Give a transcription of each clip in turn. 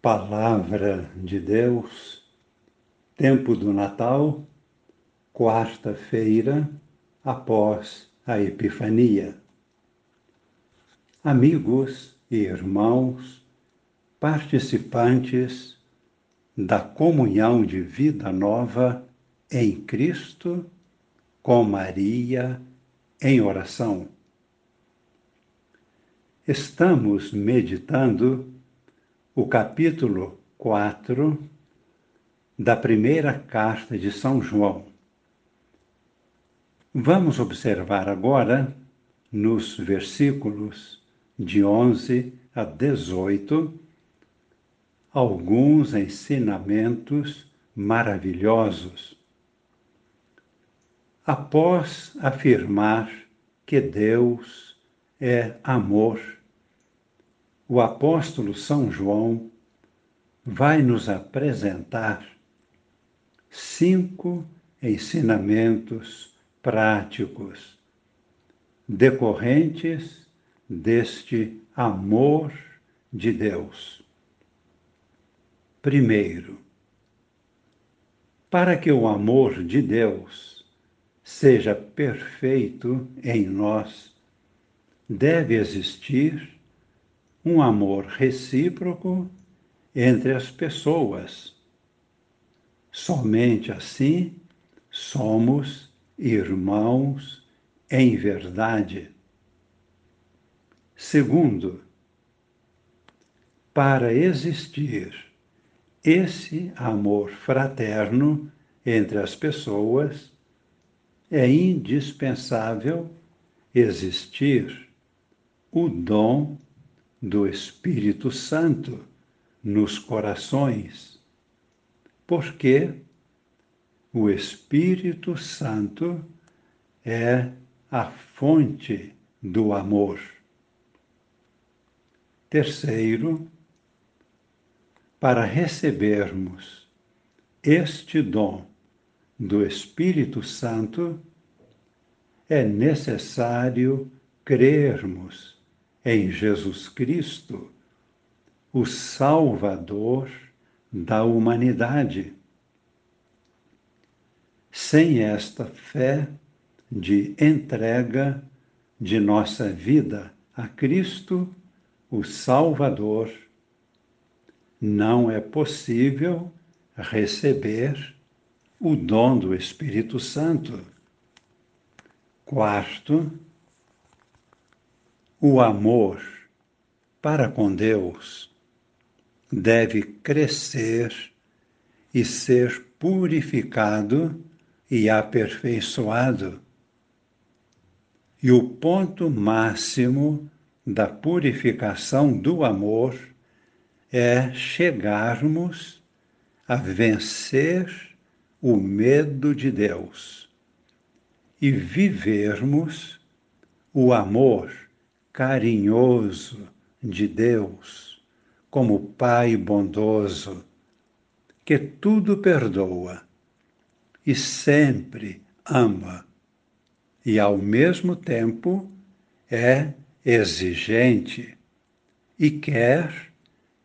Palavra de Deus, tempo do Natal, quarta-feira após a Epifania. Amigos e irmãos, participantes da comunhão de vida nova em Cristo, com Maria, em oração. Estamos meditando o capítulo 4 da primeira carta de São João. Vamos observar agora, nos versículos de 11 a 18, alguns ensinamentos maravilhosos. Após afirmar que Deus é amor, o apóstolo São João vai nos apresentar cinco ensinamentos práticos decorrentes deste amor de Deus. Primeiro, para que o amor de Deus seja perfeito em nós, deve existir um amor recíproco entre as pessoas. Somente assim somos irmãos em verdade. Segundo, para existir esse amor fraterno entre as pessoas, é indispensável existir o dom do Espírito Santo nos corações, porque o Espírito Santo é a fonte do amor. Terceiro, para recebermos este dom do Espírito Santo, é necessário crermos em Jesus Cristo, o Salvador da humanidade. Sem esta fé de entrega de nossa vida a Cristo, o Salvador, não é possível receber o dom do Espírito Santo. Quarto, o amor para com Deus deve crescer e ser purificado e aperfeiçoado. E o ponto máximo da purificação do amor é chegarmos a vencer o medo de Deus e vivermos o amor carinhoso de Deus, como Pai bondoso, que tudo perdoa e sempre ama, e ao mesmo tempo é exigente e quer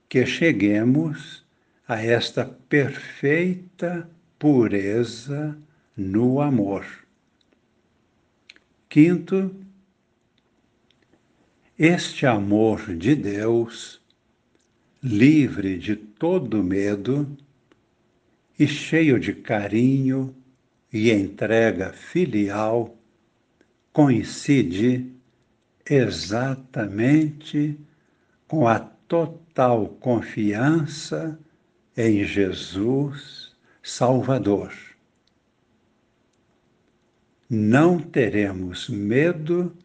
que cheguemos a esta perfeita pureza no amor. Quinto, este amor de Deus, livre de todo medo e cheio de carinho e entrega filial, coincide exatamente com a total confiança em Jesus Salvador. Não teremos medo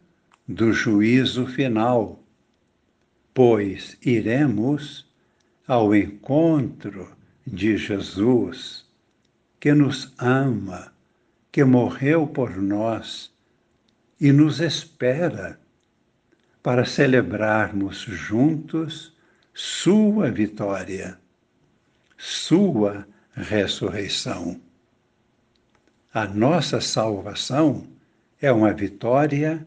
do juízo final, pois iremos ao encontro de Jesus, que nos ama, que morreu por nós e nos espera para celebrarmos juntos Sua vitória, Sua ressurreição. A nossa salvação é uma vitória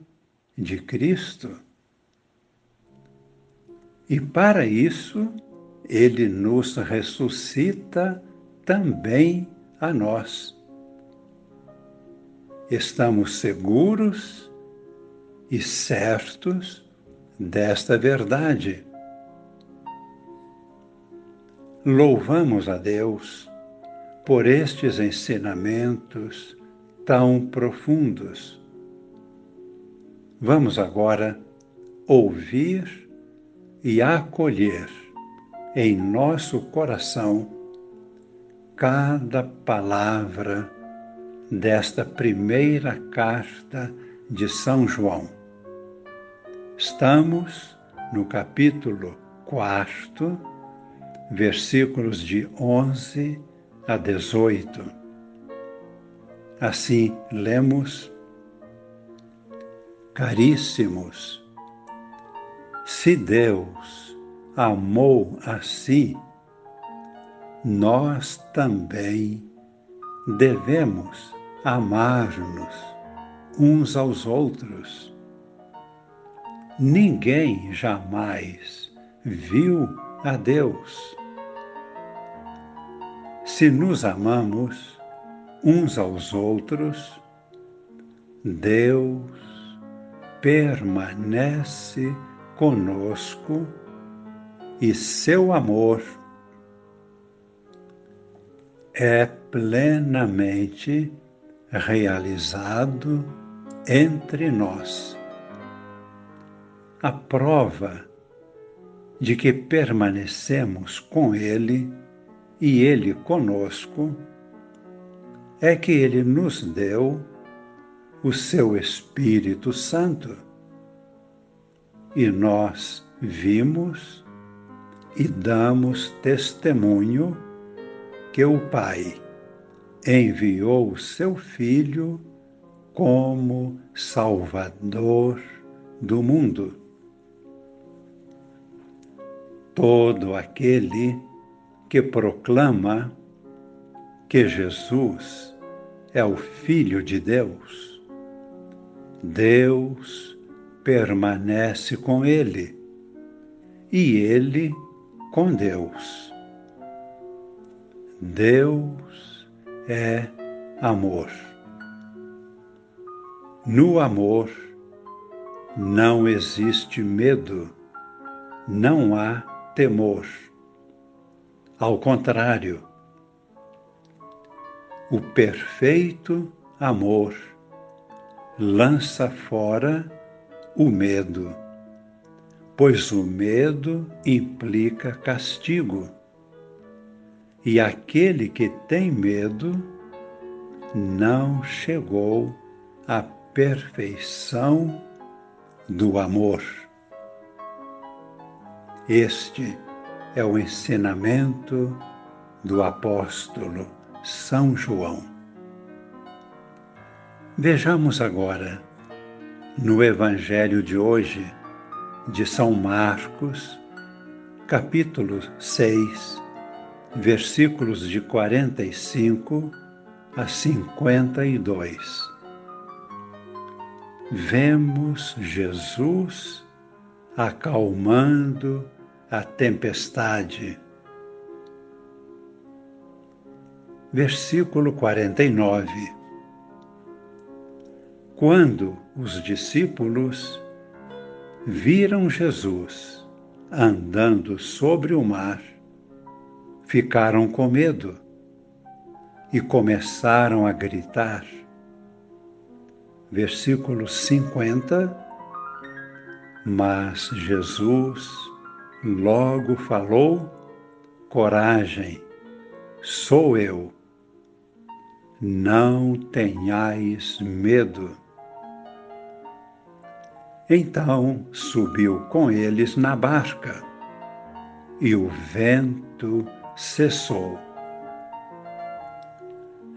de Cristo. E para isso ele nos ressuscita também a nós. Estamos seguros e certos desta verdade. Louvamos a Deus por estes ensinamentos tão profundos. Vamos agora ouvir e acolher em nosso coração cada palavra desta primeira carta de São João. Estamos no capítulo 4, versículos de 11 a 18. Assim lemos: Caríssimos, se Deus amou assim, nós também devemos amar-nos uns aos outros. Ninguém jamais viu a Deus. Se nos amamos uns aos outros, Deus permanece conosco e seu amor é plenamente realizado entre nós. A prova de que permanecemos com Ele e Ele conosco é que Ele nos deu o seu Espírito Santo e nós vimos e damos testemunho que o Pai enviou o seu Filho como Salvador do mundo. Todo aquele que proclama que Jesus é o Filho de Deus, Deus permanece com ele e ele com Deus. Deus é amor. No amor não existe medo, não há temor. Ao contrário, o perfeito amor lança fora o medo, pois o medo implica castigo. E aquele que tem medo não chegou à perfeição do amor. Este é o ensinamento do apóstolo São João. Vejamos agora no Evangelho de hoje de São Marcos, capítulo 6, versículos de 45 a 52. Vemos Jesus acalmando a tempestade. Versículo 49 quando os discípulos viram Jesus andando sobre o mar, ficaram com medo e começaram a gritar. Versículo 50. Mas Jesus logo falou: Coragem, sou eu. Não tenhais medo. Então subiu com eles na barca e o vento cessou.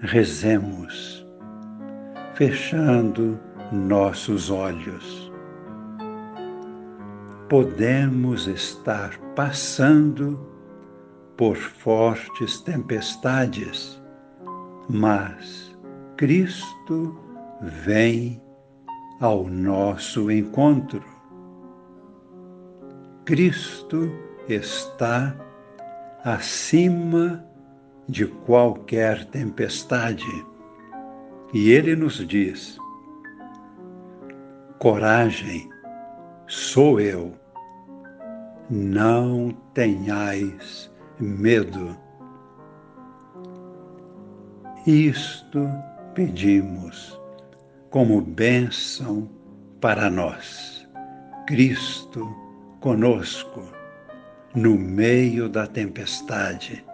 Rezemos, fechando nossos olhos. Podemos estar passando por fortes tempestades, mas Cristo vem ao nosso encontro. Cristo está acima de qualquer tempestade. E ele nos diz: coragem, sou eu, não tenhais medo. Isto pedimos como bênção para nós. Cristo conosco no meio da tempestade.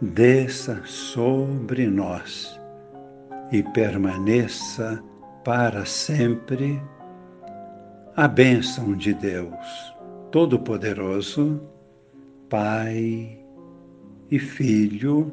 Desça sobre nós e permaneça para sempre a bênção de Deus Todo-Poderoso, Pai e Filho